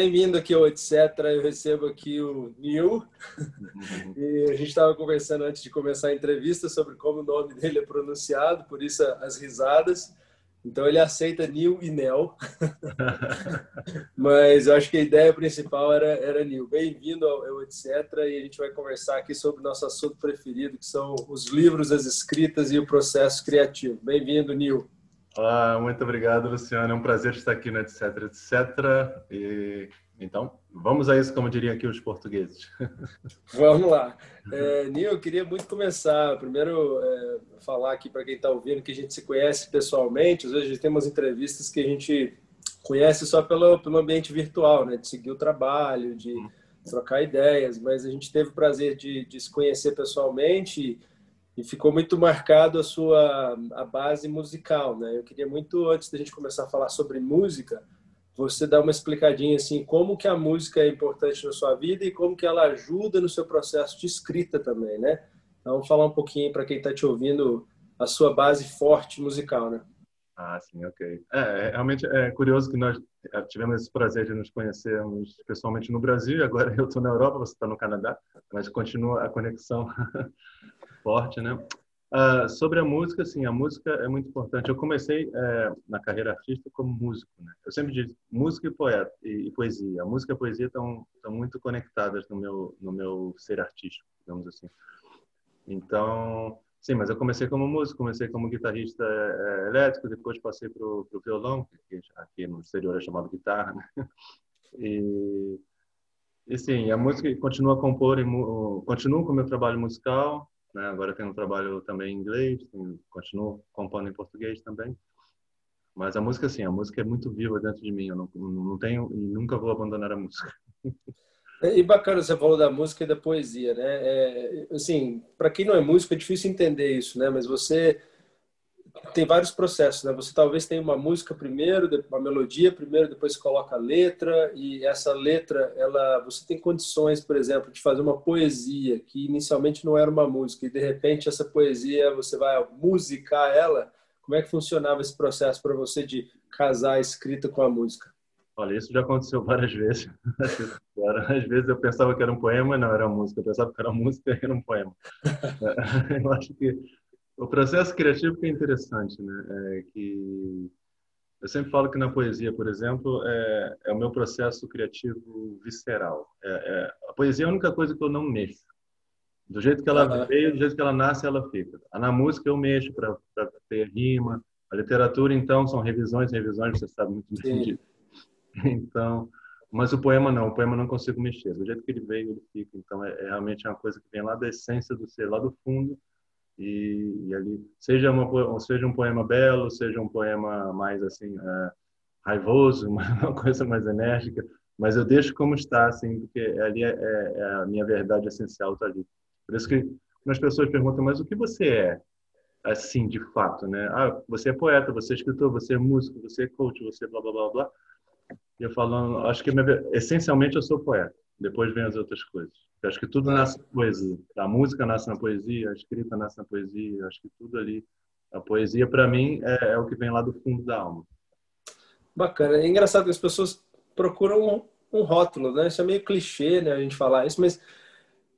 Bem-vindo aqui ao Etc. Eu recebo aqui o Neil. E a gente estava conversando antes de começar a entrevista sobre como o nome dele é pronunciado, por isso as risadas. Então ele aceita Neil e Nel. Mas eu acho que a ideia principal era, era Neil. Bem-vindo ao, ao Etc. E a gente vai conversar aqui sobre o nosso assunto preferido, que são os livros, as escritas e o processo criativo. Bem-vindo, Neil. Olá, muito obrigado, Luciano. É um prazer estar aqui no Etc. Etc. E então, vamos a isso, como diriam aqui os portugueses. Vamos lá. É, Nil, eu queria muito começar. Primeiro, é, falar aqui para quem está ouvindo que a gente se conhece pessoalmente. Às vezes a gente tem umas entrevistas que a gente conhece só pelo, pelo ambiente virtual, né? De seguir o trabalho, de trocar ideias. Mas a gente teve o prazer de, de se conhecer pessoalmente e, e ficou muito marcado a sua a base musical, né? Eu queria muito, antes da gente começar a falar sobre música, você dar uma explicadinha assim, como que a música é importante na sua vida e como que ela ajuda no seu processo de escrita também, né? Então, falar um pouquinho para quem está te ouvindo a sua base forte musical, né? Ah, sim, ok. É, é, realmente é curioso que nós é, tivemos esse prazer de nos conhecermos pessoalmente no Brasil agora eu estou na Europa, você está no Canadá, mas continua a conexão forte, né? Uh, sobre a música, sim, a música é muito importante. Eu comecei é, na carreira artística como músico, né? Eu sempre digo música e poeta e, e poesia. A música e a poesia estão, muito conectadas no meu no meu ser artístico, digamos assim. Então, sim, mas eu comecei como músico, comecei como guitarrista é, elétrico, depois passei para o violão, que aqui no exterior é chamado guitarra, né? E, e sim, a música continua a compor, continuo com o meu trabalho musical, né? Agora tenho um trabalho também em inglês, tenho, continuo compondo em português também. Mas a música, sim, a música é muito viva dentro de mim. Eu não, não tenho e nunca vou abandonar a música. E bacana você falou da música e da poesia, né? É, assim, para quem não é músico é difícil entender isso, né? Mas você tem vários processos, né? Você talvez tenha uma música primeiro, uma melodia primeiro, depois coloca a letra e essa letra, ela, você tem condições, por exemplo, de fazer uma poesia que inicialmente não era uma música e de repente essa poesia você vai musicar ela. Como é que funcionava esse processo para você de casar a escrita com a música? Olha, isso já aconteceu várias vezes. Às vezes eu pensava que era um poema, não era música. Eu pensava que era música e era um poema. Eu acho que o processo criativo que é interessante, né? É que eu sempre falo que na poesia, por exemplo, é, é o meu processo criativo visceral. É, é, a poesia é a única coisa que eu não mexo. Do jeito que ela veio, do jeito que ela nasce, ela fica. Na música eu mexo para ter rima. A literatura, então, são revisões, revisões, você sabe muito bem disso. Então, mas o poema não, o poema não consigo mexer. Do jeito que ele veio, ele fica. Então, é, é realmente uma coisa que vem lá da essência do ser, lá do fundo, e, e, ali seja uma seja um poema belo seja um poema mais assim é, raivoso uma coisa mais enérgica mas eu deixo como está assim porque ali é, é, é a minha verdade essencial está ali. Por isso que as pessoas perguntam mas o que você é? Assim de fato né? Ah você é poeta você é escritor você é músico você é coach você é blá blá blá blá. E eu falando acho que minha, essencialmente eu sou poeta depois vem as outras coisas eu acho que tudo nasce na poesia. A música nasce na poesia, a escrita nasce na poesia. Acho que tudo ali. A poesia, para mim, é, é, o que vem lá do fundo da alma. Bacana. É engraçado que as pessoas procuram um, um rótulo, né? Isso é meio clichê, né? A gente falar isso, mas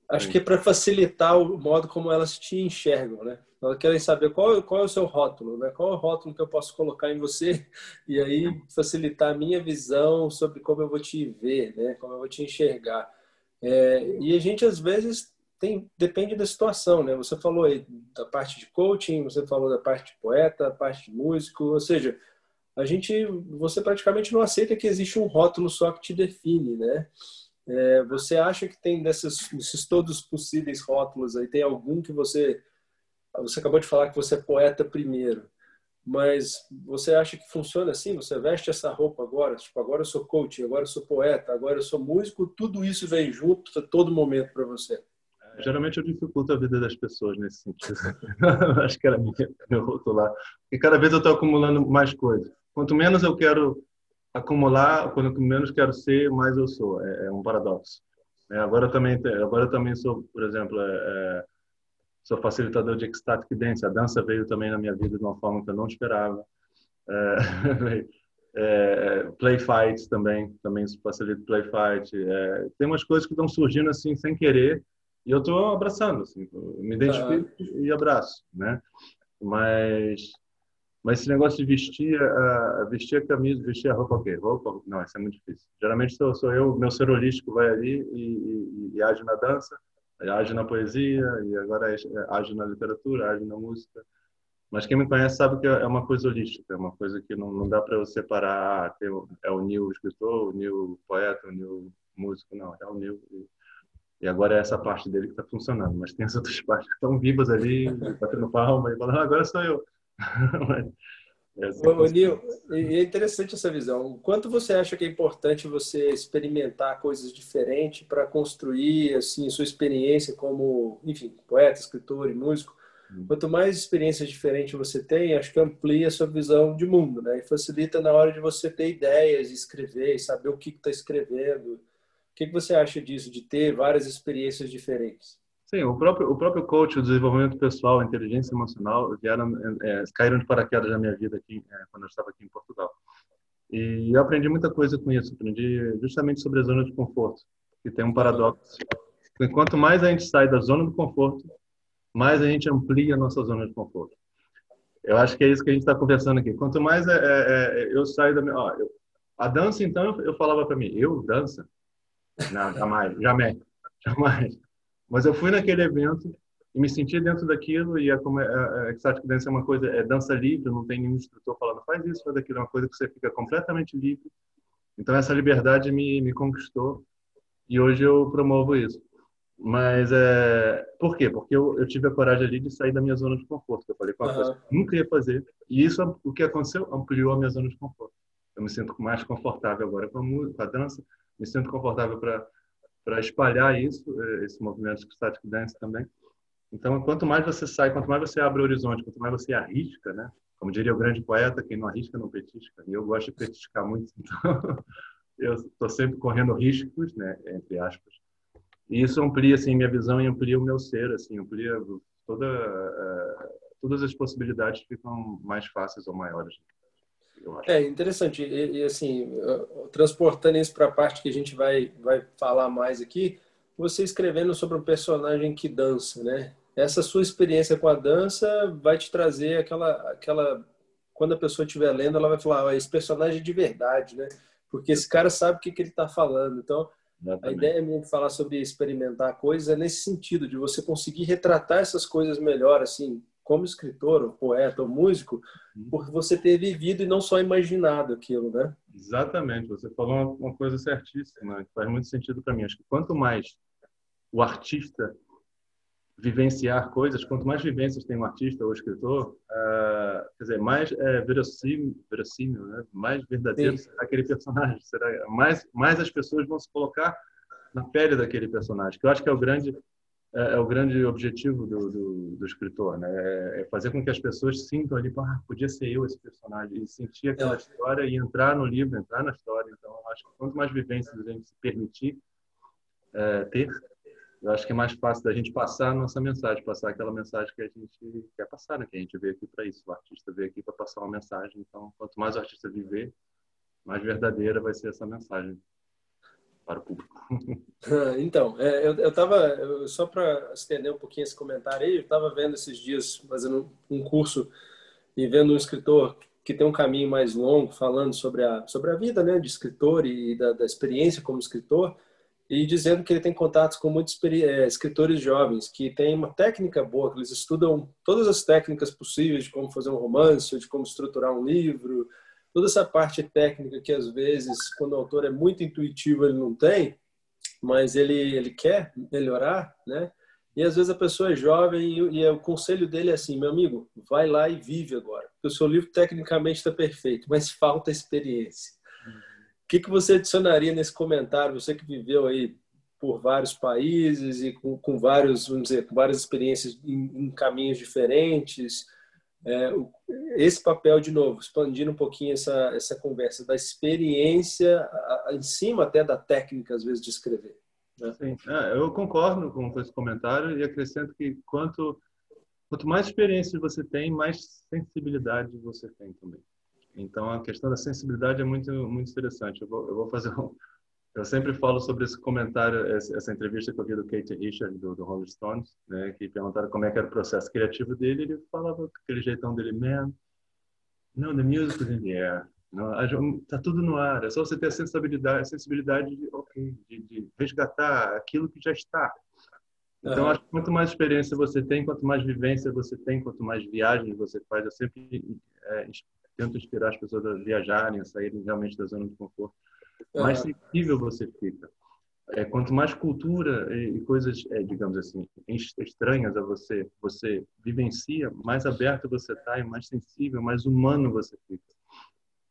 acho Sim. que é para facilitar o modo como elas te enxergam, né? Elas querem saber qual, qual é o seu rótulo, né? Qual é o rótulo que eu posso colocar em você e aí facilitar a minha visão sobre como eu vou te ver, né? Como eu vou te enxergar. É, e a gente, às vezes, tem, depende da situação, né? Você falou aí da parte de coaching, você falou da parte de poeta, da parte de músico, ou seja, a gente, você praticamente não aceita que existe um rótulo só que te define, né? É, você acha que tem desses, desses todos possíveis rótulos aí, tem algum que você, você acabou de falar que você é poeta primeiro, mas você acha que funciona assim? Você veste essa roupa agora, tipo, agora eu sou coach, agora eu sou poeta, agora eu sou músico, tudo isso vem junto a todo momento para você? É, geralmente eu dificulto a vida das pessoas nesse sentido. acho que era meu rotular. E cada vez eu estou acumulando mais coisas. Quanto menos eu quero acumular, quanto menos quero ser, mais eu sou. É, é um paradoxo. É, agora também, agora também sou, por exemplo, é, é sou facilitador de ecstatic dance. A dança veio também na minha vida de uma forma que eu não esperava. É, É, play fights também, também facilita play fight. É, tem umas coisas que estão surgindo assim sem querer e eu estou abraçando, assim, me identifico e abraço, né? Mas mas esse negócio de vestir a, vestir a camisa, vestir a roupa, ok? Roupa, não, isso é muito difícil. Geralmente sou, sou eu, meu ser holístico vai ali e, e, e age na dança, age na poesia, e agora age na literatura, age na música. Mas quem me conhece sabe que é uma coisa holística, é uma coisa que não, não dá para eu separar, ah, tem, é o Neil escritor, o Neil poeta, o Neil músico, não, é o Neil. E, e agora é essa parte dele que está funcionando, mas tem as outras partes que estão vivas ali, batendo palma e falando, ah, agora sou eu. é assim Ô, Nil, é interessante essa visão. O quanto você acha que é importante você experimentar coisas diferentes para construir assim sua experiência como, enfim, poeta, escritor e músico? Hum. Quanto mais experiências diferentes você tem, acho que amplia a sua visão de mundo, né? E facilita na hora de você ter ideias, escrever, saber o que está escrevendo. O que, que você acha disso, de ter várias experiências diferentes? Sim, o próprio, o próprio coach, o desenvolvimento pessoal, a inteligência emocional, vieram, é, caíram de paraquedas na minha vida aqui, é, quando eu estava aqui em Portugal. E eu aprendi muita coisa com isso. Aprendi justamente sobre a zona de conforto. E tem um paradoxo. Quanto mais a gente sai da zona do conforto, mais a gente amplia a nossa zona de conforto. Eu acho que é isso que a gente está conversando aqui. Quanto mais é, é, é eu saio da minha... Ó, eu, a dança, então, eu, eu falava para mim, eu dança? Não, jamais, jamais, jamais. Mas eu fui naquele evento e me senti dentro daquilo e a, a, a Exotic Dance é uma coisa, é dança livre, não tem nenhum instrutor falando faz isso, faz aquilo, é uma coisa que você fica completamente livre. Então essa liberdade me, me conquistou e hoje eu promovo isso. Mas é, por quê? Porque eu, eu tive a coragem ali de sair da minha zona de conforto. Eu falei uhum. coisa que nunca ia fazer. E isso, o que aconteceu, ampliou a minha zona de conforto. Eu me sinto mais confortável agora com a música, com a dança, me sinto confortável para para espalhar isso, eh, esse movimento de static dance também. Então, quanto mais você sai, quanto mais você abre o horizonte, quanto mais você arrisca, né? Como diria o grande poeta, quem não arrisca não petisca. E eu gosto de petiscar muito, então eu estou sempre correndo riscos, né? Entre aspas. E isso amplia assim minha visão e amplia o meu ser, assim, amplia toda uh, todas as possibilidades ficam mais fáceis ou maiores. É interessante. E, e, assim, transportando isso para a parte que a gente vai, vai falar mais aqui, você escrevendo sobre um personagem que dança, né? Essa sua experiência com a dança vai te trazer aquela, aquela quando a pessoa estiver lendo, ela vai falar, oh, esse personagem é de verdade, né? Porque esse cara sabe o que, que ele está falando. Então, Exatamente. a ideia minha de falar sobre experimentar coisas é nesse sentido, de você conseguir retratar essas coisas melhor, assim, como escritor, ou poeta, ou músico, uhum. por você ter vivido e não só imaginado aquilo, né? Exatamente. Você falou uma coisa certíssima, que faz muito sentido para mim. Acho que quanto mais o artista vivenciar coisas, quanto mais vivências tem um artista ou escritor, uh, quer dizer, mais é, verossímil, verossímil né? mais verdadeiro Sim. será aquele personagem, será mais mais as pessoas vão se colocar na pele daquele personagem, que eu acho que é o grande é, é, o grande objetivo do, do, do escritor, né? É, é fazer com que as pessoas sintam ali, ah, podia ser eu esse personagem, e sentir aquela é. história e entrar no livro, entrar na história. Então, acho que quanto mais vivências a gente se permitir é, ter, eu acho que é mais fácil da gente passar a nossa mensagem, passar aquela mensagem que a gente quer passar, né? Que a gente veio aqui para isso. O artista veio aqui para passar uma mensagem. Então, quanto mais o artista viver, mais verdadeira vai ser essa mensagem para o público. então, é, eu estava, só para estender um pouquinho esse comentário aí, eu estava vendo esses dias, fazendo um curso e vendo um escritor que tem um caminho mais longo, falando sobre a, sobre a vida né, de escritor e da, da experiência como escritor, e dizendo que ele tem contatos com muitos é, escritores jovens que têm uma técnica boa, que eles estudam todas as técnicas possíveis de como fazer um romance, de como estruturar um livro, toda essa parte técnica que às vezes, quando o autor é muito intuitivo, ele não tem, mas ele, ele quer melhorar, né? E às vezes a pessoa é jovem e, e o conselho dele é assim, meu amigo, vai lá e vive agora. Porque o seu livro tecnicamente está perfeito, mas falta experiência. O que, que você adicionaria nesse comentário? Você que viveu aí por vários países e com, com vários, vamos dizer, com várias experiências em, em caminhos diferentes, é, esse papel, de novo, expandindo um pouquinho essa, essa conversa, da experiência a, a, em cima até da técnica, às vezes, de escrever. Né? Sim, é, eu concordo com esse comentário e acrescento que quanto, quanto mais experiência você tem, mais sensibilidade você tem também. Então a questão da sensibilidade é muito muito interessante. Eu vou, eu vou fazer um, eu sempre falo sobre esse comentário, essa entrevista que eu vi do Kate Richard, do, do Rolling Stones, né, que perguntaram como é que era o processo criativo dele, ele falava com aquele jeitão dele, man, no, the music is in the air. Está tudo no ar, é só você ter a sensibilidade, a sensibilidade de, okay, de, de resgatar aquilo que já está. Então, acho que quanto mais experiência você tem, quanto mais vivência você tem, quanto mais viagens você faz, eu sempre é, tento inspirar as pessoas a viajarem, a saírem realmente da zona de conforto mais sensível você fica. É, quanto mais cultura e, e coisas, é, digamos assim, estranhas a você, você vivencia, mais aberto você está e mais sensível, mais humano você fica.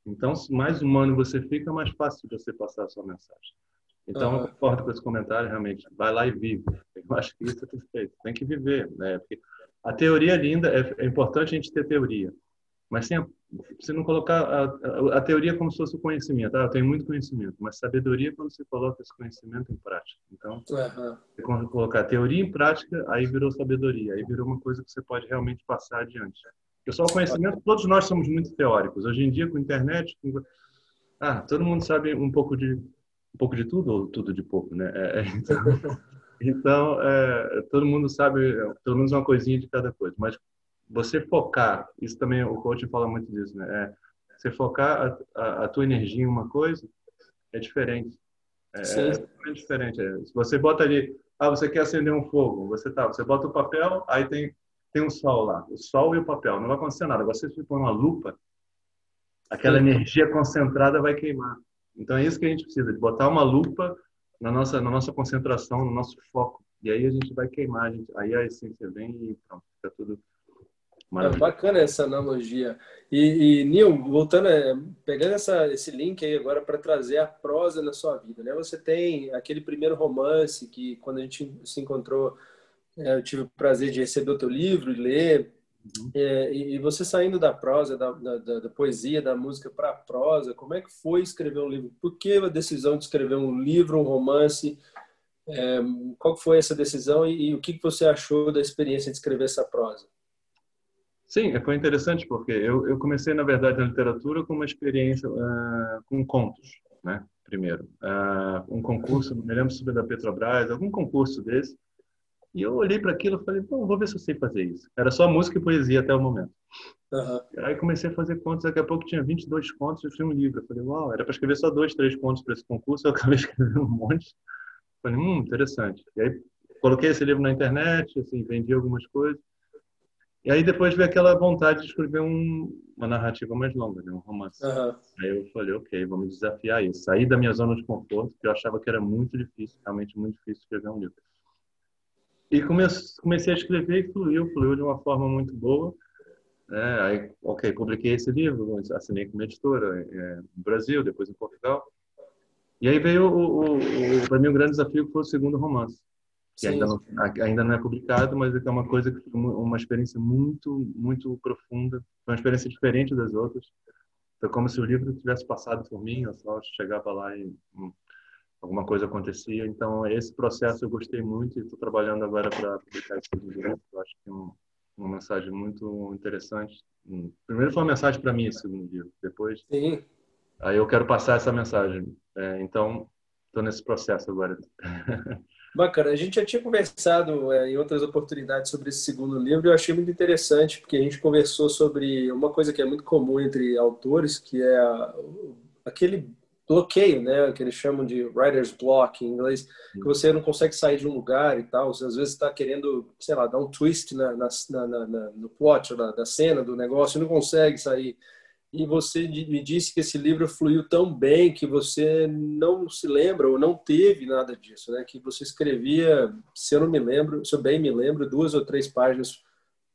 Então, mais humano você fica, mais fácil de você passar a sua mensagem. Então, uhum. eu concordo com esse comentário, realmente. Vai lá e vive. Eu acho que isso é perfeito. Tem que viver, né? Porque a teoria é linda, é, é importante a gente ter teoria. Mas sem a você não colocar a, a, a, teoria como se fosse o conhecimento. Ah, eu tenho muito conhecimento, mas sabedoria é quando você coloca esse conhecimento em prática. Então, uhum. quando colocar teoria em prática, aí virou sabedoria, aí virou uma coisa que você pode realmente passar adiante. Porque só o conhecimento, todos nós somos muito teóricos. Hoje em dia, com a internet, com... ah, todo mundo sabe um pouco de um pouco de tudo ou tudo de pouco, né? É, é então, então é, todo mundo sabe pelo menos uma coisinha de cada coisa. Mas você focar, isso também o coach fala muito disso, né? É, você focar a, a, a, tua energia em uma coisa é diferente. É, é diferente. É. Se você bota ali, ah, você quer acender um fogo, você tá, você bota o papel, aí tem tem um sol lá, o sol e o papel, não vai acontecer nada. Você se põe uma lupa, aquela Sim. energia concentrada vai queimar. Então é isso que a gente precisa, de botar uma lupa na nossa na nossa concentração, no nosso foco. E aí a gente vai queimar, a gente, aí a essência vem e pronto, fica tudo é bacana essa analogia. E, e Neil, voltando, é, pegando essa, esse link aí agora para trazer a prosa na sua vida, né? Você tem aquele primeiro romance que, quando a gente se encontrou, é, eu tive o prazer de receber o teu livro e ler. Uhum. É, e, e você saindo da prosa, da, da, da poesia, da música para a prosa, como é que foi escrever um livro? Por que a decisão de escrever um livro, um romance? É, qual foi essa decisão e, e o que você achou da experiência de escrever essa prosa? Sim, foi interessante porque eu, eu comecei, na verdade, na literatura com uma experiência uh, com contos, né? Primeiro, uh, um concurso, não me lembro se foi da Petrobras, algum concurso desse, e eu olhei para aquilo e falei, bom, vou ver se eu sei fazer isso. Era só música e poesia até o momento. Uhum. Aí comecei a fazer contos, daqui a pouco tinha 22 contos e fiz um livro. Eu falei, uau, era para escrever só dois, três contos para esse concurso, eu acabei escrevendo um monte. Falei, hum, interessante. E aí coloquei esse livro na internet, assim, vendi algumas coisas. E aí depois veio aquela vontade de escrever um, uma narrativa mais longa, né? um romance. Uhum. Aí eu falei, ok, vamos desafiar isso. Sair da minha zona de conforto, que eu achava que era muito difícil, realmente muito difícil escrever um livro. E comecei a escrever e fluiu, fluiu de uma forma muito boa. É, aí, ok, publiquei esse livro, assinei com uma editora é, no Brasil, depois em Portugal. E aí veio, o, o, o para mim, o grande desafio que foi o segundo romance que ainda não, ainda não é publicado, mas é uma coisa que uma experiência muito, muito profunda, uma experiência diferente das outras. Foi como se o livro tivesse passado por mim, eu só chegava lá e hum, alguma coisa acontecia. Então, esse processo eu gostei muito e estou trabalhando agora para publicar esse livro. Eu acho que é um, uma mensagem muito interessante. Hum, primeiro foi uma mensagem para mim esse segundo livro, depois... Sim. Aí eu quero passar essa mensagem. É, então, estou nesse processo agora. Bacana. A gente já tinha conversado é, em outras oportunidades sobre esse segundo livro e eu achei muito interessante, porque a gente conversou sobre uma coisa que é muito comum entre autores, que é aquele bloqueio, né, que eles chamam de writer's block em inglês, que você não consegue sair de um lugar e tal, você às vezes está querendo, sei lá, dar um twist na, na, na, na no plot, da, da cena do negócio e não consegue sair e você me disse que esse livro fluiu tão bem que você não se lembra ou não teve nada disso, né? Que você escrevia, se eu não me lembro, se eu bem me lembro, duas ou três páginas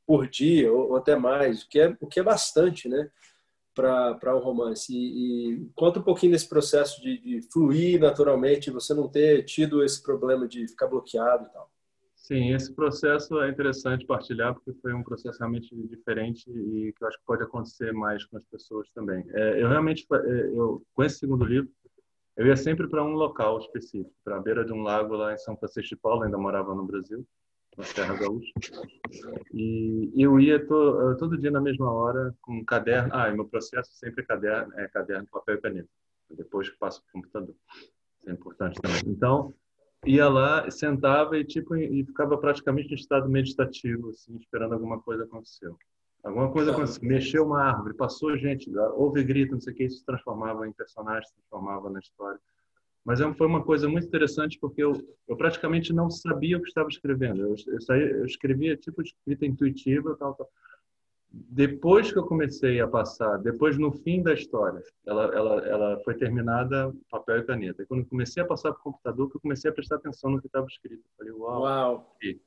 por dia ou, ou até mais, o que é o que é bastante, né? Para um romance. E, e, conta um pouquinho desse processo de, de fluir naturalmente, você não ter tido esse problema de ficar bloqueado e tal. Sim, esse processo é interessante partilhar porque foi um processo realmente diferente e que eu acho que pode acontecer mais com as pessoas também. É, eu realmente, é, eu com esse segundo livro, eu ia sempre para um local específico, para a beira de um lago lá em São Francisco de Paula, ainda morava no Brasil. na Serra Gaúcha. E eu ia to, todo dia na mesma hora com um caderno. Ah, e meu processo sempre é caderno, é caderno, papel e caneta. Depois que passo para o computador. Isso é importante também. Então, ia lá, sentava e tipo e ficava praticamente em estado meditativo, assim, esperando alguma coisa acontecer. Alguma coisa aconteceu, mexeu uma árvore, passou gente, houve grito, não sei o que, isso se transformava em personagem, se transformava na história. Mas é foi uma coisa muito interessante porque eu, eu praticamente não sabia o que estava escrevendo. Eu, eu, saía, eu escrevia tipo de escrita intuitiva, tal, tal. Depois que eu comecei a passar, depois no fim da história, ela, ela, ela foi terminada papel e caneta. E quando eu comecei a passar para o computador, que eu comecei a prestar atenção no que estava escrito. Eu falei, uau. uau. E,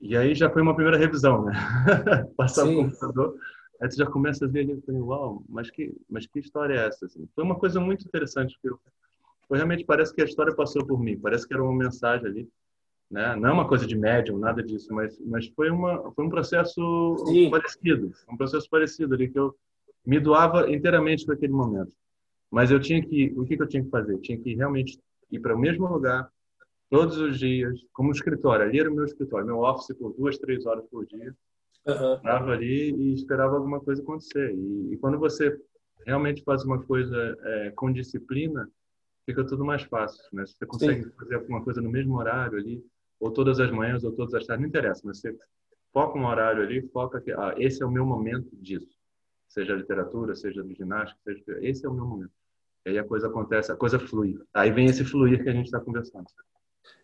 e aí já foi uma primeira revisão, né? passar para o computador. Aí você já começa a ver ali, eu falei, uau, mas que, mas que história é essa? Assim, foi uma coisa muito interessante que eu foi realmente parece que a história passou por mim, parece que era uma mensagem ali, né? Não é uma coisa de médium, nada disso, mas mas foi uma foi um processo Sim. parecido, um processo parecido ali que eu me doava inteiramente para aquele momento. Mas eu tinha que o que, que eu tinha que fazer? Eu tinha que realmente ir para o mesmo lugar todos os dias, como escritório. Ali era o meu escritório, meu office por duas, três horas por dia. Estava ali e esperava alguma coisa acontecer. E, e, quando você realmente faz uma coisa é, com disciplina, fica tudo mais fácil, né? Você consegue Sim. fazer alguma coisa no mesmo horário ali, ou todas as manhãs, ou todas as tardes, não interessa, mas você foca um horário ali, foca que ah, esse é o meu momento disso. Seja literatura, seja ginástica, seja esse é o meu momento. E aí a coisa acontece, a coisa flui. Aí vem esse fluir que a gente está conversando.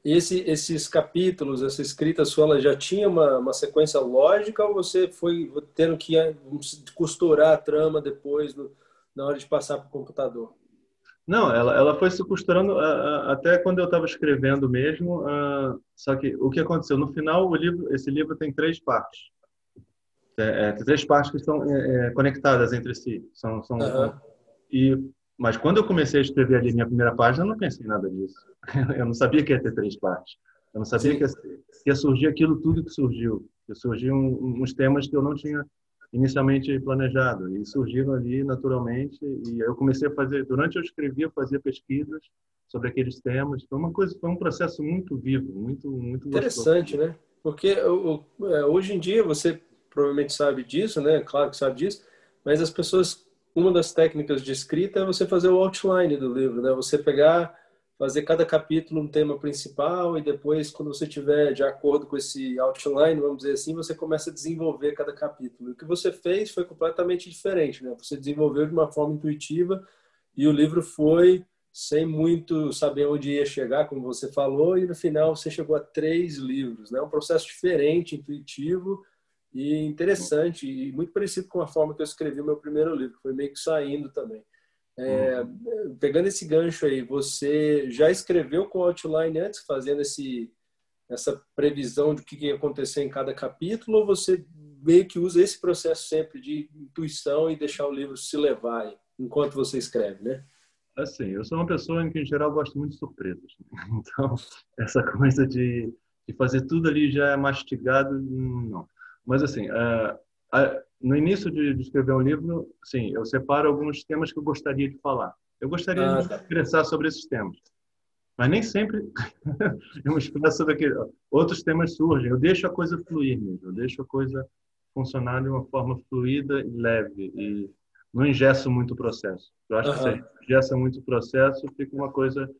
Esse, esses capítulos, essa escrita sua, ela já tinha uma, uma sequência lógica ou você foi tendo que costurar a trama depois, no, na hora de passar para o computador? Não, ela, ela foi se costurando uh, até quando eu estava escrevendo mesmo. Uh, só que o que aconteceu no final, o livro, esse livro tem três partes. É, é, três partes que estão é, é, conectadas entre si. São, são uhum. e mas quando eu comecei a escrever ali minha primeira página, eu não pensei em nada disso. Eu não sabia que ia ter três partes. Eu não sabia que ia, que ia, surgir aquilo tudo que surgiu. Que surgiam uns temas que eu não tinha inicialmente planejado e surgiram ali naturalmente e eu comecei a fazer durante eu escrevia fazia pesquisas sobre aqueles temas. Foi uma coisa foi um processo muito vivo muito muito interessante gostoso. né? Porque é, hoje em dia você provavelmente sabe disso né? Claro que sabe disso mas as pessoas uma das técnicas de escrita é você fazer o outline do livro né? Você pegar fazer cada capítulo um tema principal e depois, quando você tiver de acordo com esse outline, vamos dizer assim, você começa a desenvolver cada capítulo. O que você fez foi completamente diferente, né? Você desenvolveu de uma forma intuitiva e o livro foi sem muito saber onde ia chegar, como você falou, e no final você chegou a três livros, né? Um processo diferente, intuitivo e interessante e muito parecido com a forma que eu escrevi o meu primeiro livro, que foi meio que saindo também. É, pegando esse gancho aí, você já escreveu com outline antes, fazendo esse, essa previsão de o que ia acontecer em cada capítulo, ou você meio que usa esse processo sempre de intuição e deixar o livro se levar enquanto você escreve, né? Assim, eu sou uma pessoa em que, em geral, gosto muito de surpresas. Então, essa coisa de, de fazer tudo ali já é mastigado, não. Mas, assim, uh, no início de, de, escrever um livro, sim, eu separo alguns temas que eu gostaria de falar. Eu gostaria ah, de tá. expressar sobre esses temas. Mas nem sempre eu me expresso sobre aquele. Outros temas surgem. Eu deixo a coisa fluir mesmo. Eu deixo a coisa funcionar de uma forma fluida e leve. E não engesso muito o processo. Eu acho que se engessa muito o processo, fica uma coisa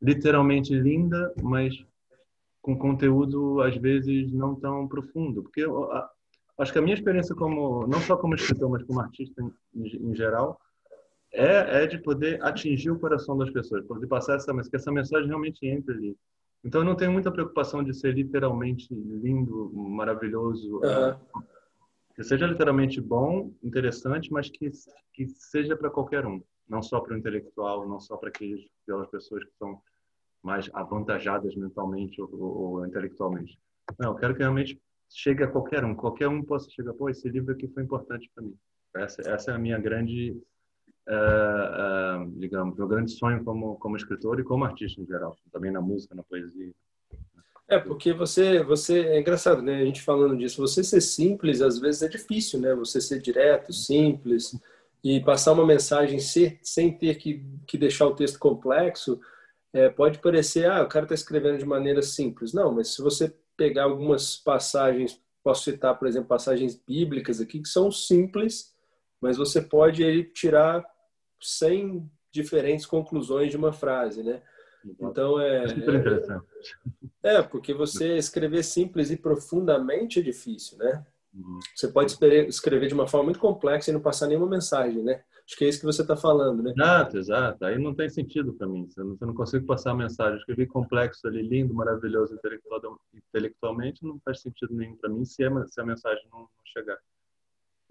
literalmente linda, mas com conteúdo às vezes não tão profundo. Porque acho que a minha experiência como não só como escritor mas como artista em, em geral é, é de poder atingir o coração das pessoas poder passar essa mensagem que essa mensagem realmente entre ali. Então eu não tenho muita preocupação de ser literalmente lindo maravilhoso uhum. que seja literalmente bom interessante mas que que seja para qualquer um. Não só para o intelectual não só para aquelas pessoas que são mais avantajadas mentalmente ou, ou, ou intelectualmente. Não eu quero que realmente chegue a qualquer um, qualquer um possa chegar, pô, esse livro aqui foi importante para mim. Essa, essa é a minha grande, uh, uh, digamos, meu grande sonho como como escritor e como artista em geral, também na música, na poesia. É, porque você, você é engraçado, né? A gente falando disso, você ser simples às vezes é difícil, né? Você ser direto, simples e passar uma mensagem sem, sem ter que, que deixar o texto complexo, é, pode parecer, ah, o cara está escrevendo de maneira simples. Não, mas se você pegar algumas passagens, posso citar, por exemplo, passagens bíblicas aqui que são simples, mas você pode tirar 100 diferentes conclusões de uma frase, né? Então é, é super interessante. É, é, porque você escrever simples e profundamente é difícil, né? Uhum. Você pode escrever de uma forma muito complexa e não passar nenhuma mensagem, né? Acho que é isso que você está falando, né? Exato, exato. Aí não tem sentido para mim. Você não, você não consigo passar a mensagem. Eu escrevi complexo ali, lindo, maravilhoso intelectual, intelectualmente, não faz sentido nenhum para mim se a, se a mensagem não, não chegar.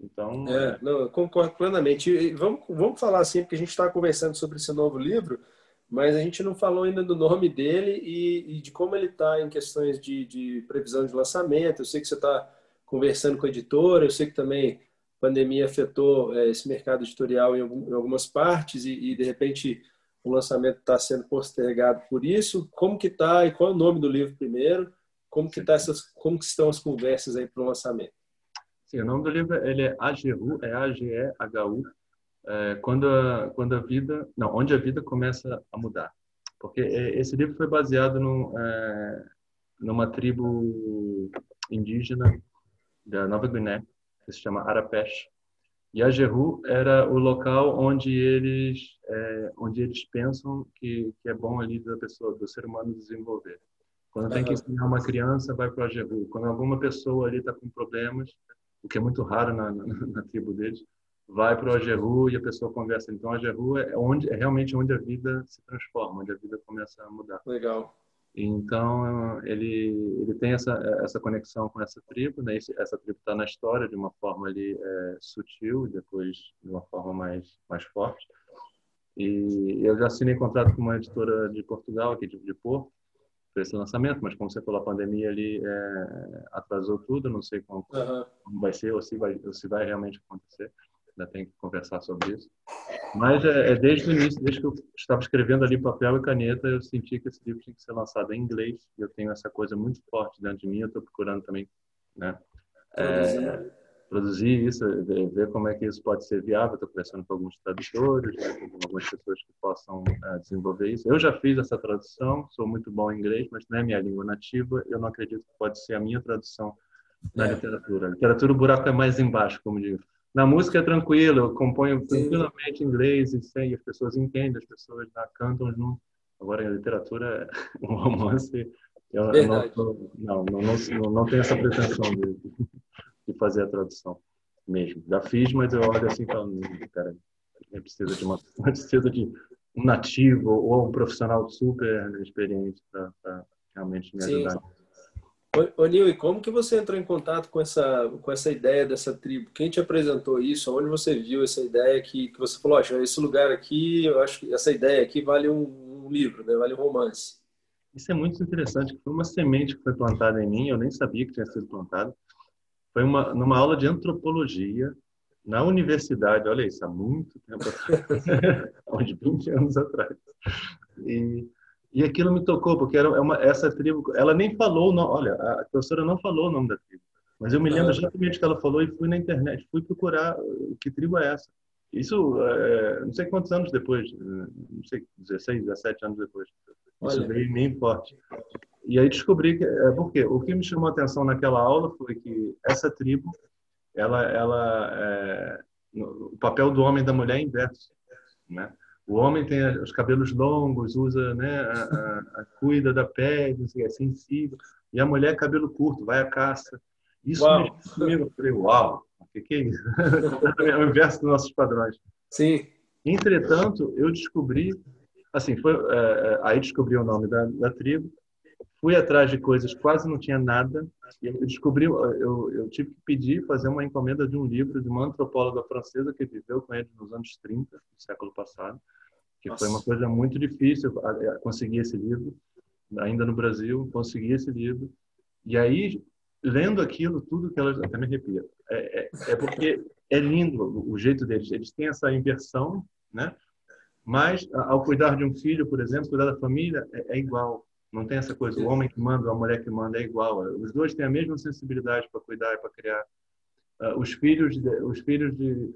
Então. É, não, eu concordo plenamente. E vamos, vamos falar assim, porque a gente está conversando sobre esse novo livro, mas a gente não falou ainda do nome dele e, e de como ele está em questões de, de, previsão de lançamento. Eu sei que você está conversando com a editora, eu sei que também pandemia afetou é, esse mercado editorial em, algum, em algumas partes e, e, de repente, o lançamento está sendo postergado por isso. Como que está e qual é o nome do livro primeiro? Como que, tá essas, como que estão as conversas aí para o lançamento? Sim, o nome do livro ele é AGU, é A-G-E-H-U, é, quando, a, quando a vida, não, onde a vida começa a mudar. Porque é, esse livro foi baseado no, é, numa tribo indígena da Nova Guiné, que se chama Arapesh. E a Jeru era o local onde eles, é, onde eles pensam que, que é bom ali da pessoa, do ser humano desenvolver. Quando tem que ensinar uma criança, vai para a Jeru. Quando alguma pessoa ali está com problemas, o que é muito raro na, na, na tribo deles, vai para o Ageru e a pessoa conversa. Então, a Ageru é, onde, é realmente onde a vida se transforma, onde a vida começa a mudar. Legal. Então, ele, ele tem essa, essa conexão com essa tribo, né? essa tribo está na história de uma forma ali é, sutil e depois de uma forma mais, mais forte. E eu já assinei contrato com uma editora de Portugal, aqui de, de Porto, para esse lançamento, mas como você falou, a pandemia ali é, atrasou tudo, não sei como, uhum. como, vai ser ou se vai, ou se vai realmente acontecer, ainda tem que conversar sobre isso. Mas é, é, desde o início, desde que eu estava escrevendo ali papel e caneta, eu senti que esse livro tinha que ser lançado em inglês, e eu tenho essa coisa muito forte dentro de mim, eu estou procurando também, né? É, produzir isso, ver como é que isso pode ser viável. Estou conversando com alguns tradutores, né, com algumas pessoas que possam uh, desenvolver isso. Eu já fiz essa tradução, sou muito bom em inglês, mas não é minha língua nativa. Eu não acredito que pode ser a minha tradução na é. literatura. A literatura, o buraco é mais embaixo, como digo. Na música é tranquilo, eu componho tranquilamente em inglês e, sei, as pessoas entendem, as pessoas né, cantam junto. Agora, em literatura, um romance, eu, eu não, não, não, não, tenho essa pretensão de, de fazer a tradução mesmo. Já fiz, mas eu olho assim e falo, hum, cara, eu preciso de uma, preciso de um nativo ou um profissional super experiente para realmente me ajudar. Sim. Ô, Nil, e como que você entrou em contato com essa, com essa ideia dessa tribo? Quem te apresentou isso? Onde você viu essa ideia que, que você falou, acho esse lugar aqui, eu acho que essa ideia aqui vale um, um livro, né? vale um romance. Isso é muito interessante, foi uma semente que foi plantada em mim, eu nem sabia que tinha sido plantada. Foi uma, numa aula de antropologia na universidade, olha isso, há muito tempo atrás, há uns 20 anos atrás. E, e aquilo me tocou, porque era uma, essa tribo, ela nem falou, não, olha, a professora não falou o nome da tribo, mas eu me lembro exatamente que ela falou e fui na internet, fui procurar que tribo é essa. Isso, é, não sei quantos anos depois, não sei, 16, 17 anos depois. Isso Olha. veio em mim forte. E aí descobri que é porque o que me chamou a atenção naquela aula foi que essa tribo, ela, ela, é, o papel do homem e da mulher é inverso, né? O homem tem os cabelos longos, usa, né, a, a, a cuida da pele, é sensível, e a mulher cabelo curto, vai à caça. Isso uau. comigo. Eu falei, uau, o que, que é isso? é o inverso dos nossos padrões. Sim. Entretanto, eu descobri assim, foi, é, é, aí descobri o nome da, da, tribo, fui atrás de coisas, quase não tinha nada, e eu descobri, eu, eu tive que pedir, fazer uma encomenda de um livro de uma antropóloga francesa que viveu com ele nos anos 30 do século passado, que Nossa. foi uma coisa muito difícil conseguir esse livro, ainda no Brasil, consegui esse livro, e aí, lendo aquilo, tudo que ela até me arrepia, é, é, é porque é lindo o jeito deles, eles têm essa inversão, né? Mas, ao cuidar de um filho, por exemplo, cuidar da família, é, é igual. Não tem essa coisa, o homem que manda, a mulher que manda, é igual. Os dois têm a mesma sensibilidade para cuidar e para criar. Uh, os filhos, de, os filhos de,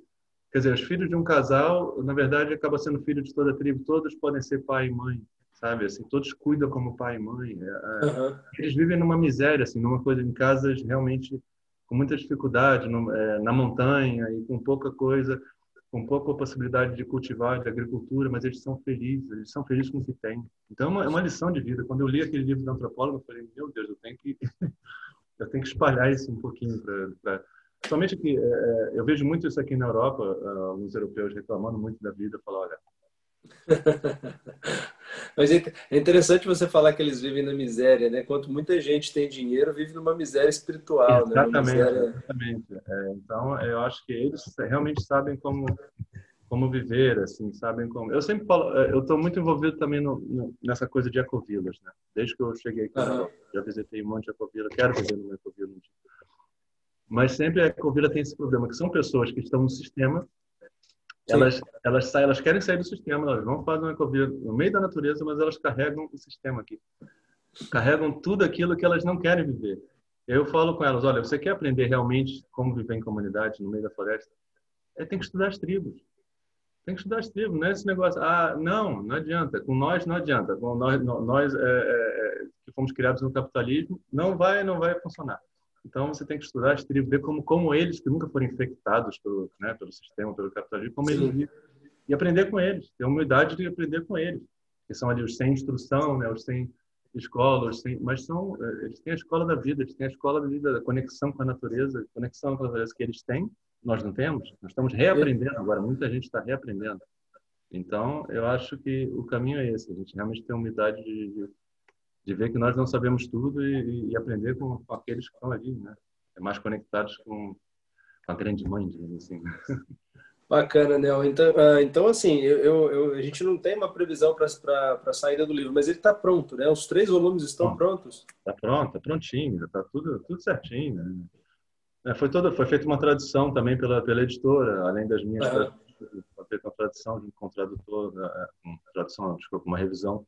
quer dizer, os filhos de um casal, na verdade, acaba sendo filho de toda a tribo. Todos podem ser pai e mãe, sabe? Assim, todos cuidam como pai e mãe. Uhum. Eles vivem numa miséria, assim, numa coisa em casas realmente com muita dificuldade, no, é, na montanha e com pouca coisa, com pouca possibilidade de cultivar, de agricultura, mas eles são felizes, eles são felizes com o que têm. Então é uma, é lição de vida. Quando eu li aquele livro da antropóloga, eu falei, meu Deus, eu tenho que eu tenho que espalhar isso um pouquinho para Somente que é, é, eu vejo muito isso aqui na Europa, uh, alguns europeus reclamando muito da vida, falar, olha. Mas é, é interessante você falar que eles vivem na miséria, né? Quanto muita gente tem dinheiro, vive numa miséria espiritual, né? exatamente, né? Miséria... Exatamente. É, então, eu acho que eles realmente sabem como como viver, assim, sabem como. Eu sempre falo, é, eu estou muito envolvido também no, no, nessa coisa de ecovilas, né? Desde que eu cheguei aqui, uhum. já visitei um monte de ecovila, quero viver numa ecovila um dia. Mas sempre a Ecovila tem esse problema, que são pessoas que estão no sistema, elas, elas, saem, elas querem sair do sistema, elas vão fazer uma Ecovila no meio da natureza, mas elas carregam o sistema aqui. Carregam tudo aquilo que elas não querem viver. Eu falo com elas, olha, você quer aprender realmente como viver em comunidade no meio da floresta? É, tem que estudar as tribos. Tem que estudar as tribos, não é esse negócio, ah, não, não adianta, com nós não adianta, com nós, nós é, é, é, que fomos criados no capitalismo, não vai, não vai funcionar. Então você tem que estudar as tribos, ver como, como eles, que nunca foram infectados pelo, né, pelo sistema, pelo capitalismo, como Sim. eles vivem. E aprender com eles, ter a humildade de aprender com eles. Que são ali os sem instrução, né, os sem escola, os sem, mas são, eh, eles têm a escola da vida, eles têm a escola da vida, da conexão com a natureza, conexão com a natureza que eles têm, nós não temos. Nós estamos reaprendendo agora, muita gente está reaprendendo. Então, eu acho que o caminho é esse, a gente realmente ter a humildade de, de de ver que nós não sabemos tudo e, e aprender com, com, aqueles que estão ali, né? É mais conectados com, com a grande mãe, digamos assim. Bacana, Nel. Então, ah, então assim, eu, eu, a gente não tem uma previsão para a saída do livro, mas ele está pronto, né? Os três volumes estão Bom, prontos. Está pronto, está prontinho, está tudo, tudo certinho. Né? É, foi, toda, foi feita uma tradução também pela, pela editora, além das minhas uhum. foi feita uma tradução de um tradutor, uma tradução, desculpa, uma revisão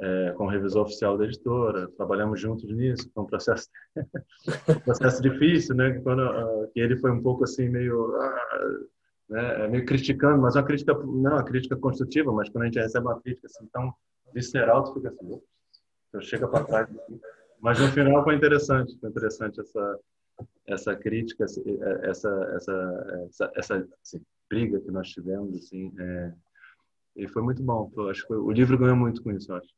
é, como revisor oficial da editora, trabalhamos juntos nisso, foi um processo, um processo difícil, né? Quando uh, que ele foi um pouco assim meio, uh, né? meio criticando, mas uma crítica não uma crítica construtiva, mas quando a gente recebe uma crítica assim tão visceral, tu fica assim, então chega para trás. Mas no final foi interessante, foi interessante essa essa crítica, essa essa essa, essa assim, briga que nós tivemos assim. É, e foi muito bom. Eu acho que o livro ganhou muito com isso, eu acho.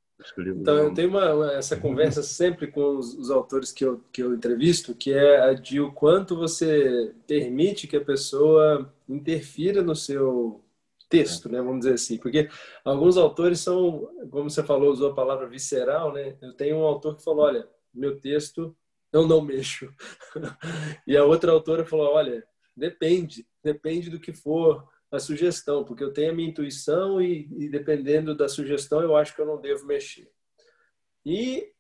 Então, eu tenho uma, essa conversa sempre com os, os, autores que eu, que eu entrevisto, que é a de o quanto você permite que a pessoa interfira no seu texto, né? Vamos dizer assim. Porque alguns autores são, como você falou, usou a palavra visceral, né? Eu tenho um autor que falou, olha, meu texto eu não mexo. e a outra autora falou, olha, depende, depende do que for a sugestão, porque eu tenho a minha intuição e, e, dependendo da sugestão eu acho que eu não devo mexer. E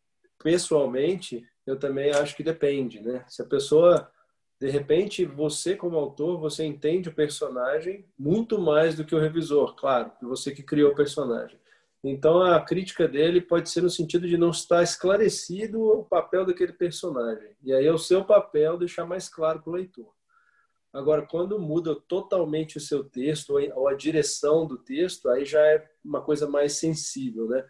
pessoalmente eu também acho que depende, né? Se a pessoa de repente você como autor você entende o personagem muito mais do que o revisor, claro, você que criou o personagem. Então a crítica dele pode ser no sentido de não estar esclarecido o papel daquele personagem. E aí é o seu papel deixar mais claro para o leitor. Agora, quando muda totalmente o seu texto ou a direção do texto, aí já é uma coisa mais sensível, né?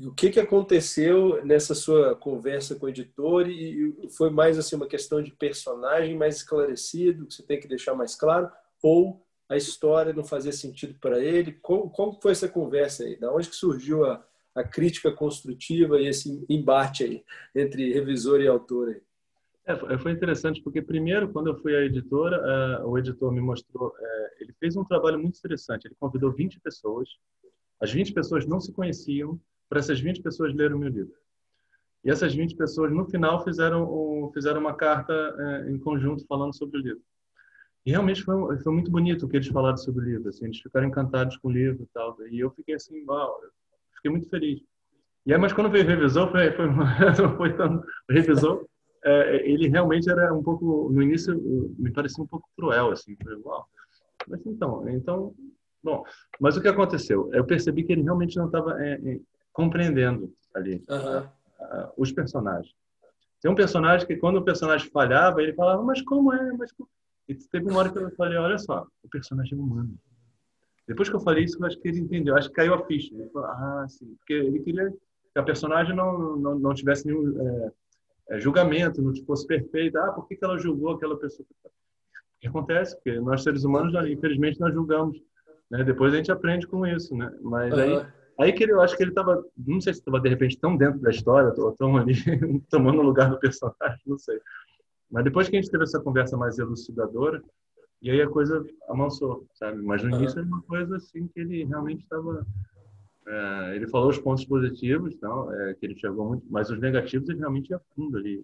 o que, que aconteceu nessa sua conversa com o editor? E foi mais assim uma questão de personagem mais esclarecido, que você tem que deixar mais claro? Ou a história não fazia sentido para ele? Como, foi essa conversa aí? Da onde que surgiu a, a crítica construtiva e esse embate aí entre revisor e autor aí? É, foi interessante porque primeiro quando eu fui à editora, uh, o editor me mostrou, uh, ele fez um trabalho muito interessante. Ele convidou 20 pessoas. As 20 pessoas não se conheciam para essas 20 pessoas lerem o meu livro. E essas 20 pessoas no final fizeram um, fizeram uma carta uh, em conjunto falando sobre o livro. E realmente foi, foi muito bonito o que eles falaram sobre o livro. Assim, eles ficaram encantados com o livro e tal. E eu fiquei assim, uau, fiquei muito feliz. E aí, mas quando veio o revisor, foi, foi, foi, foi revisor é, ele realmente era um pouco, no início, me parecia um pouco cruel, assim. Uau. Mas então, então, bom. Mas o que aconteceu? Eu percebi que ele realmente não estava é, é, compreendendo ali uhum. uh, os personagens. Tem um personagem que, quando o personagem falhava, ele falava, mas como é? Mas como? E teve uma hora que eu falei, olha só, o personagem é humano. Depois que eu falei isso, eu acho que ele entendeu. Acho que caiu a ficha. Ele falou, ah, sim. Porque ele queria que a personagem não, não, não tivesse nenhum é, é, julgamento, não fosse perfeita. Ah, por que, que ela julgou aquela pessoa? O que acontece? Porque nós, seres humanos, infelizmente, nós julgamos. Né? Depois a gente aprende com isso, né? Mas uhum. aí, aí que ele, eu acho que ele estava, não sei se estava de repente tão dentro da história, ou tão ali, tomando o lugar do personagem, não sei. Mas depois que a gente teve essa conversa mais elucidadora, e aí a coisa amansou, sabe? Mas no início era uma coisa assim que ele realmente estava é, ele falou os pontos positivos, então, é, que ele chegou muito, mas os negativos ele realmente ia fundo ali.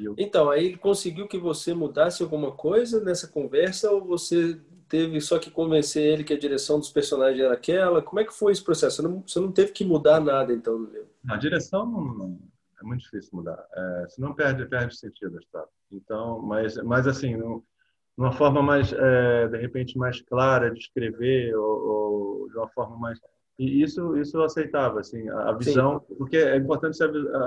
Eu... Então, aí ele conseguiu que você mudasse alguma coisa nessa conversa ou você teve só que convencer ele que a direção dos personagens era aquela? Como é que foi esse processo? Você não, você não teve que mudar nada, então, no livro? A direção não, é muito difícil mudar. É, senão perde, perde sentido a história. Então, mas, mas assim, uma forma mais, é, de repente, mais clara de escrever ou, ou de uma forma mais e isso, isso eu aceitava, assim, a visão, Sim. porque é importante você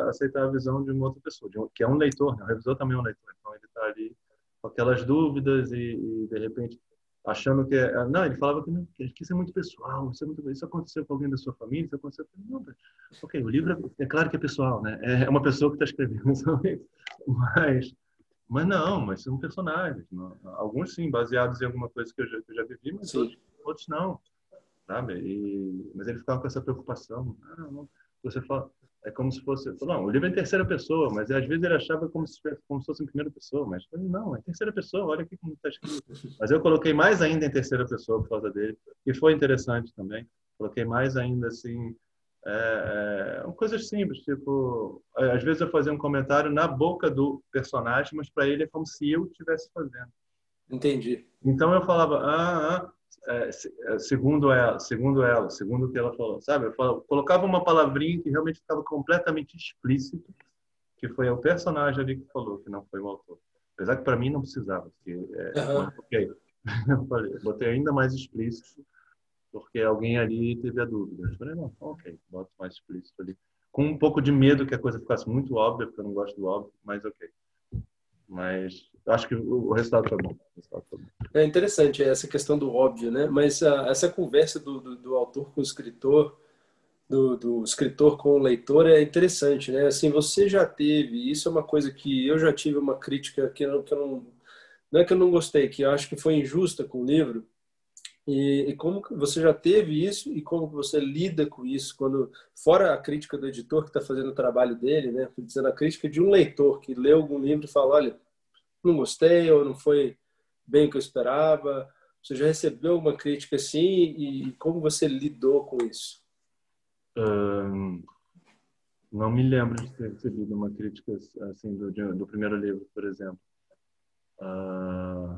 aceitar a visão de uma outra pessoa, um, que é um leitor, né? o revisor também é um leitor, então ele está ali com aquelas dúvidas e, e, de repente, achando que é, não, ele falava que, não, que isso é muito pessoal, isso, é muito, isso aconteceu com alguém da sua família, isso aconteceu com... Não, ok, o livro é, é, claro que é pessoal, né? É uma pessoa que está escrevendo, mas, mas não, mas são personagens, não, alguns sim, baseados em alguma coisa que eu já, que eu já vivi, mas outros, outros não sabe? E, mas ele ficava com essa preocupação. Ah, não. Você fala, é como se fosse, não, o livro é em terceira pessoa, mas às vezes ele achava como se, como se fosse em primeira pessoa, mas não, é terceira pessoa, olha aqui como está escrito. Mas eu coloquei mais ainda em terceira pessoa por causa dele, e foi interessante também. Coloquei mais ainda assim, é, é, coisas simples, tipo, às vezes eu fazia um comentário na boca do personagem, mas para ele é como se eu estivesse fazendo. Entendi. Então eu falava, ah, ah é, é, segundo ela, segundo ela, segundo o que ela falou, sabe? Eu falava, colocava uma palavrinha que realmente ficava completamente explícito, que foi o personagem ali que falou, que não foi o autor. Apesar que para mim não precisava, porque é, uhum. eu falei, botei ainda mais explícito, porque alguém ali teve a dúvida. Eu falei, não, ok, boto mais explícito ali. Com um pouco de medo que a coisa ficasse muito óbvia, porque eu não gosto do óbvio, mas ok. Mas acho que o resultado foi bom. Resultado foi bom. É interessante essa questão do óbvio, né? Mas a, essa conversa do, do, do, autor com o escritor, do, do, escritor com o leitor é interessante, né? Assim, você já teve, isso é uma coisa que eu já tive uma crítica que eu, que eu não, não é que eu não gostei, que eu acho que foi injusta com o livro, e, e, como você já teve isso e como você lida com isso quando fora a crítica do editor que está fazendo o trabalho dele, né, dizendo a crítica de um leitor que leu algum livro e fala, olha, não gostei ou não foi bem o que eu esperava. Você já recebeu uma crítica assim e como você lidou com isso? Não me lembro de ter recebido uma crítica assim do, do primeiro livro, por exemplo. Uh,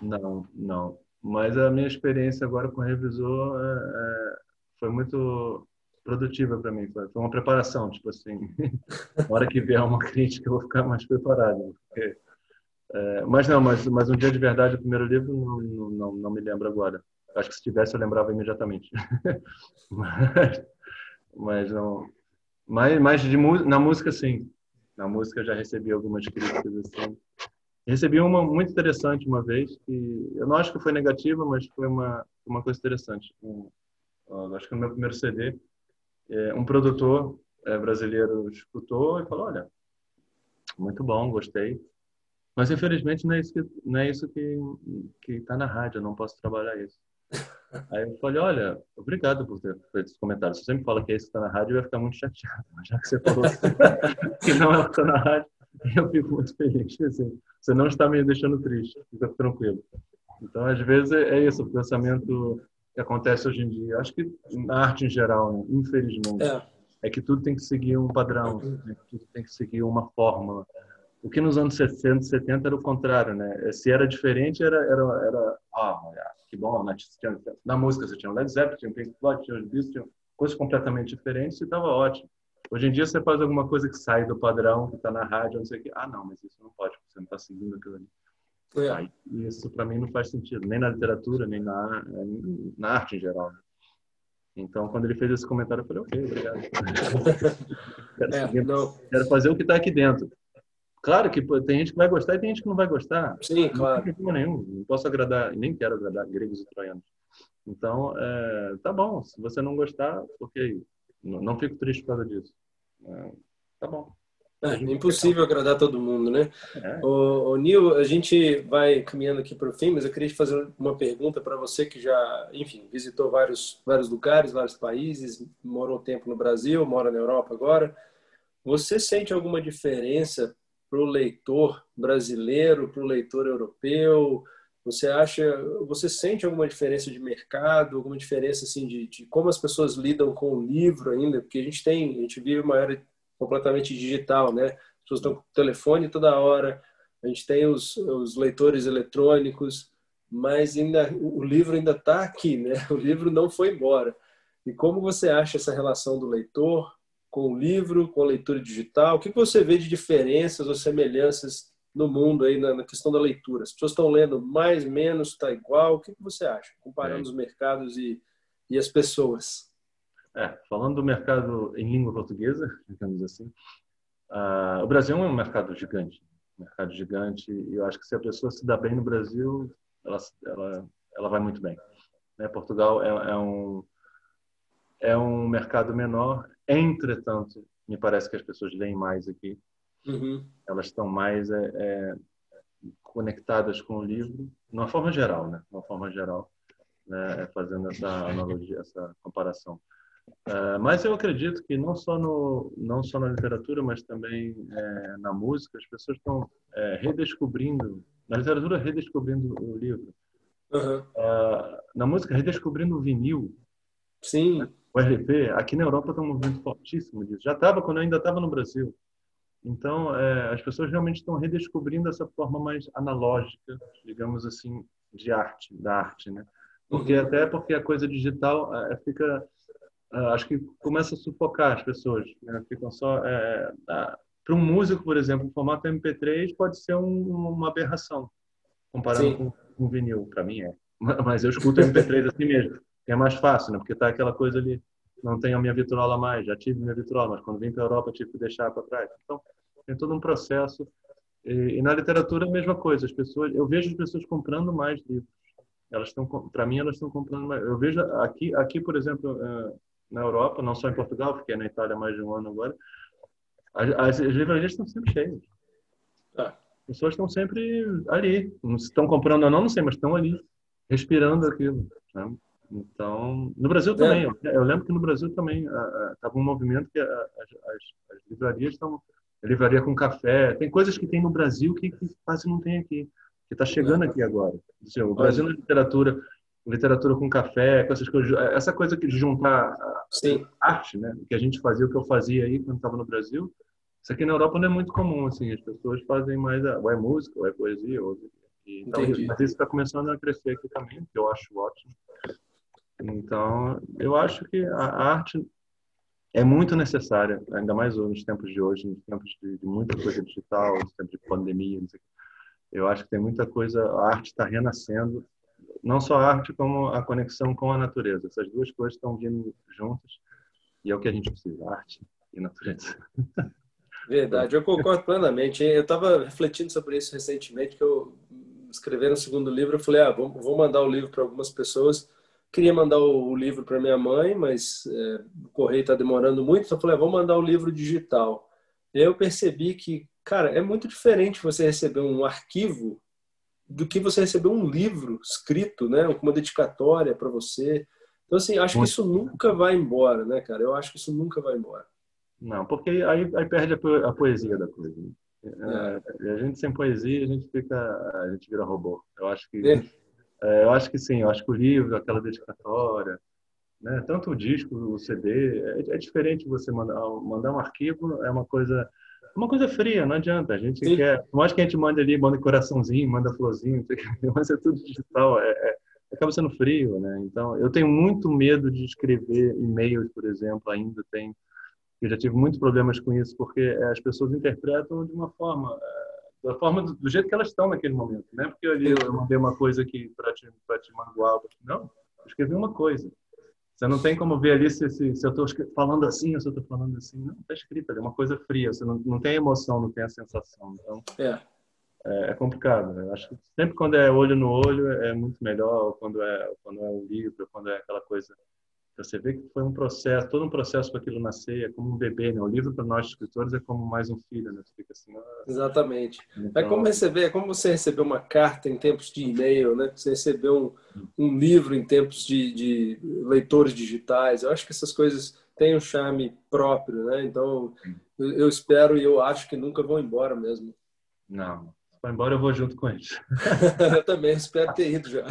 não, não mas a minha experiência agora com o revisor é, é, foi muito produtiva para mim. Foi, uma preparação, tipo assim, na hora que vier uma crítica eu vou ficar mais preparado. Porque, é, mas não, mas, mas um dia de verdade, o primeiro livro, não, não, não me lembro agora. Acho que se tivesse eu lembrava imediatamente. mas, mas não. Mas, mas de, na música, sim. Na música eu já recebi algumas críticas assim. Recebi uma muito interessante uma vez, que eu não acho que foi negativa, mas foi uma, uma coisa interessante. Um, acho que no meu primeiro CD, é, um produtor é, brasileiro escutou e falou: Olha, muito bom, gostei. Mas infelizmente não é isso que não é isso que que está na rádio. Eu não posso trabalhar isso. Aí eu falei: Olha, obrigado por ter feito esse comentário. Você me fala que é isso que está na rádio, eu ia ficar muito chateado. Mas já que você falou que não é o que está na rádio, eu fico muito feliz. Assim, você não está me deixando triste, fica tranquilo. Então, às vezes, é isso, o pensamento que acontece hoje em dia. Acho que na arte em geral, né? infelizmente, é. é. que tudo tem que seguir um padrão, né? tudo tem que seguir uma fórmula. O que nos anos 60, 70 era o contrário, né? Se era diferente, era, era, era ah, que bom, na, tinha, na música você tinha Led Zeppelin, tinha Pink Floyd, tinha os Beatles, tinha coisas completamente diferentes e estava ótimo. Hoje em dia você faz alguma coisa que sai do padrão, que está na rádio, não sei o quê. Ah, não, mas isso não pode, você não está seguindo aquilo ali. É. Ah, isso para mim não faz sentido, nem na literatura, nem na, na arte em geral. Né? Então, quando ele fez esse comentário, eu falei, ok, obrigado. quero, é, seguir, quero, fazer o que está aqui dentro. Claro que pô, tem gente que vai gostar e tem gente que não vai gostar. Sim, não claro. Não tem nenhum. Não posso agradar, nem quero agradar gregos e troianos. Então, é, tá bom. Se você não gostar, ok. Não, não fico triste por causa disso. É, tá bom. É, impossível agradar todo mundo, né? É. O, o Nil, a gente vai caminhando aqui para o fim, mas eu queria te fazer uma pergunta para você que já, enfim, visitou vários, vários lugares, vários países, morou um tempo no Brasil, mora na Europa agora. Você sente alguma diferença para o leitor brasileiro, para o leitor europeu? Você acha, você sente alguma diferença de mercado, alguma diferença assim de, de como as pessoas lidam com o livro ainda? Porque a gente tem, a gente vive uma era completamente digital, né? As pessoas estão com o telefone toda hora, a gente tem os, os leitores eletrônicos, mas ainda o livro ainda está aqui, né? O livro não foi embora. E como você acha essa relação do leitor com o livro, com a leitura digital? O que você vê de diferenças ou semelhanças no mundo aí na, questão da leitura? As pessoas estão lendo mais, menos, está igual? O que você acha, comparando é. os mercados e, e as pessoas? É, falando do mercado em língua portuguesa, digamos assim, uh, o Brasil é um mercado gigante, mercado gigante, e eu acho que se a pessoa se dá bem no Brasil, ela, ela, ela vai muito bem. Né? Portugal é, é, um, é um mercado menor, entretanto, me parece que as pessoas leem mais aqui. Uhum. Elas estão mais é, é, conectadas com o livro, de uma forma geral, né? De uma forma geral, né? fazendo essa analogia, essa comparação. Uh, mas eu acredito que não só no não só na literatura, mas também é, na música, as pessoas estão é, redescobrindo na literatura redescobrindo o livro, uhum. uh, na música redescobrindo o vinil. Sim. Né? O RP aqui na Europa tem um movimento fortíssimo disso. Já estava quando eu ainda estava no Brasil. Então é, as pessoas realmente estão redescobrindo essa forma mais analógica, digamos assim, de arte, da arte, né? Porque uhum. até porque a coisa digital é, fica uh, acho que começa a sufocar as pessoas. Né? Ficam só. É, uh, para um músico, por exemplo, o formato MP3 pode ser um, uma aberração, comparando com, com vinil. Para mim é. Mas eu escuto MP3 assim mesmo. É mais fácil, né? Porque tá aquela coisa ali. Não tenho a minha vitrola mais. Já tive minha vitrola, mas quando vim para a Europa tive que deixar para trás. Então, tem todo um processo. E, e, na literatura a mesma coisa. As pessoas, eu vejo as pessoas comprando mais livros. Elas estão, para mim, elas estão comprando mais. Eu vejo aqui, aqui por exemplo, uh, na Europa, não só em Portugal, fiquei na Itália há mais de um ano agora, as, as, as livrarias estão sempre cheias. Ah. As pessoas estão sempre ali. Não estão comprando ou não, não sei, mas estão ali, respirando aquilo. Né? Então, no Brasil é. também. É. Eu lembro que no Brasil também estava um movimento que as, as, livrarias estão. Livraria com café. Tem coisas que tem no Brasil que, que quase não tem aqui. Que está chegando é. aqui agora. Assim, o Brasil na literatura literatura com café, com essas coisas, essa coisa de juntar Sim. arte, né? Que a gente fazia, o que eu fazia aí quando estava no Brasil. Isso aqui na Europa não é muito comum, assim. As pessoas fazem mais, a, ou é música, ou é poesia, ou e, então, mas isso está começando a crescer aqui também, que eu acho ótimo. Então, eu acho que a arte é muito necessária, ainda mais nos tempos de hoje, nos tempos de, de muita coisa digital, nos tempos de pandemia, eu acho que tem muita coisa, a arte está renascendo não só a arte, como a conexão com a natureza. Essas duas coisas estão vindo juntas e é o que a gente precisa, arte e natureza. Verdade, eu concordo plenamente. Eu estava refletindo sobre isso recentemente, que eu escrevendo o segundo livro, eu falei, ah, vou mandar o livro para algumas pessoas. Queria mandar o, o livro para minha mãe, mas é, o correio está demorando muito, então eu falei, ah, vou mandar o livro digital. E aí eu percebi que, cara, é muito diferente você receber um arquivo do que você receber um livro escrito, né, com uma dedicatória para você. Então, assim, acho que isso nunca vai embora, né, cara? Eu acho que isso nunca vai embora. Não, porque aí, aí perde a, poesia da coisa. Né? É. A gente sem poesia, a gente fica, a gente vira robô. Eu acho que, é. É, eu acho que sim. Eu acho que o livro, aquela dedicatória, né? Tanto o disco, o CD, é, é diferente. Você mandar, mandar um arquivo é uma coisa uma coisa fria, não adianta. A gente Sim. quer, por mais que a gente mande ali, manda coraçãozinho, manda florzinho, mas é tudo digital, é, é, acaba sendo frio, né? Então, eu tenho muito medo de escrever e-mails, por exemplo, ainda tem. Eu já tive muitos problemas com isso, porque é, as pessoas interpretam de uma forma, é, da forma do, do jeito que elas estão naquele momento, né? Porque ali eu mandei uma coisa aqui para te, para te magoar, não, eu escrevi uma coisa. Você não tem como ver ali se, se, se eu estou falando assim ou se eu estou falando assim. Não, está escrito ali, é uma coisa fria. Você não, não tem emoção, não tem a sensação. Então, é. é, é complicado. Eu acho que sempre quando é olho no olho é muito melhor, quando é quando é um livro, quando é aquela coisa você vê que foi um processo, todo um processo para aquilo nascer, é como um bebê, né? O livro para nós escritores é como mais um filho, né? Você fica assim, ah, Exatamente. Então... É como receber, é como você receber uma carta em tempos de e-mail, né? Você receber um, um livro em tempos de, de leitores digitais. Eu acho que essas coisas têm um charme próprio, né? Então, eu, eu espero e eu acho que nunca vão embora mesmo. Não, Vai embora, eu vou junto com eles. eu também espero ter ido já.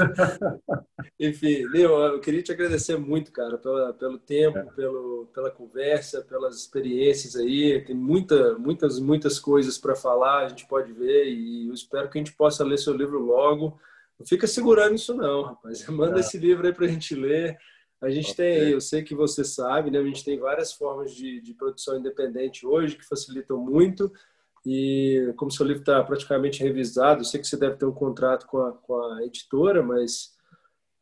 Enfim, Leon, eu queria te agradecer muito, cara, pela, pelo tempo, é. pelo, pela conversa, pelas experiências aí. Tem muita, muitas, muitas coisas para falar, a gente pode ver e eu espero que a gente possa ler seu livro logo. Não fica segurando isso não, rapaz. Manda é. esse livro aí para a gente ler. A gente okay. tem, eu sei que você sabe, né? A gente tem várias formas de, de produção independente hoje que facilitam muito. E como seu livro está praticamente revisado, eu sei que você deve ter um contrato com a, com a editora, mas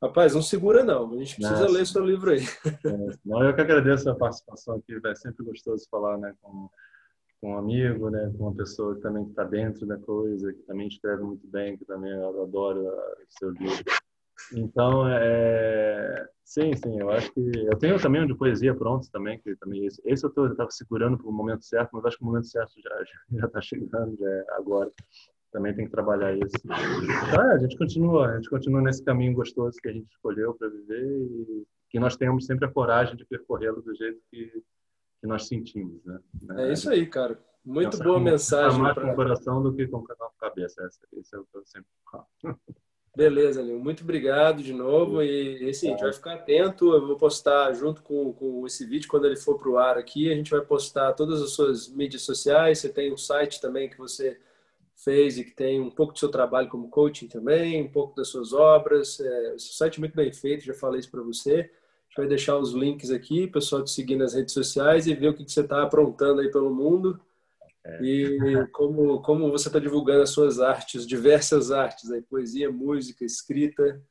rapaz, não segura não. A gente precisa Nossa. ler seu livro aí. É, não, eu que agradeço a participação aqui. É sempre gostoso falar, né, com, com um amigo, né, com uma pessoa que também está dentro da coisa, que também escreve muito bem, que também eu adoro o seu livro. Então, é... sim, sim, eu acho que eu tenho também um de poesia pronto também, que também esse, esse eu estava segurando para o momento certo, mas acho que o momento certo já já está chegando, já é agora. Também tem que trabalhar isso. Então, é, a gente continua, a gente continua nesse caminho gostoso que a gente escolheu para viver e que nós tenhamos sempre a coragem de percorrê-lo do jeito que, que nós sentimos, né? É isso aí, cara. Muito boa mensagem. Mais pra... com o coração do que com a cabeça. Esse é o que eu sempre falo. Beleza, Lil. Muito obrigado de novo. E, assim, a gente vai ficar atento. Eu vou postar junto com, com esse vídeo, quando ele for para o ar aqui, a gente vai postar todas as suas mídias sociais. Você tem um site também que você fez e que tem um pouco do seu trabalho como coaching também, um pouco das suas obras. É, site é muito bem feito, já falei isso para você. A gente vai deixar os links aqui, pessoal te seguir nas redes sociais e ver o que, que você está aprontando aí pelo mundo. É. E como, como você está divulgando as suas artes, diversas artes, aí, poesia, música, escrita,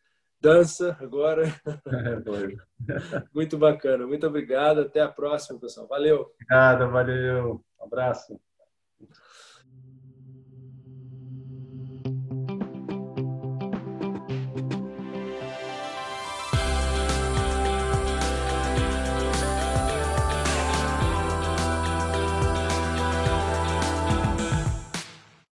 dança agora. É, muito bacana. Muito obrigado. Até a próxima, pessoal. Valeu. Obrigado, valeu. Um abraço.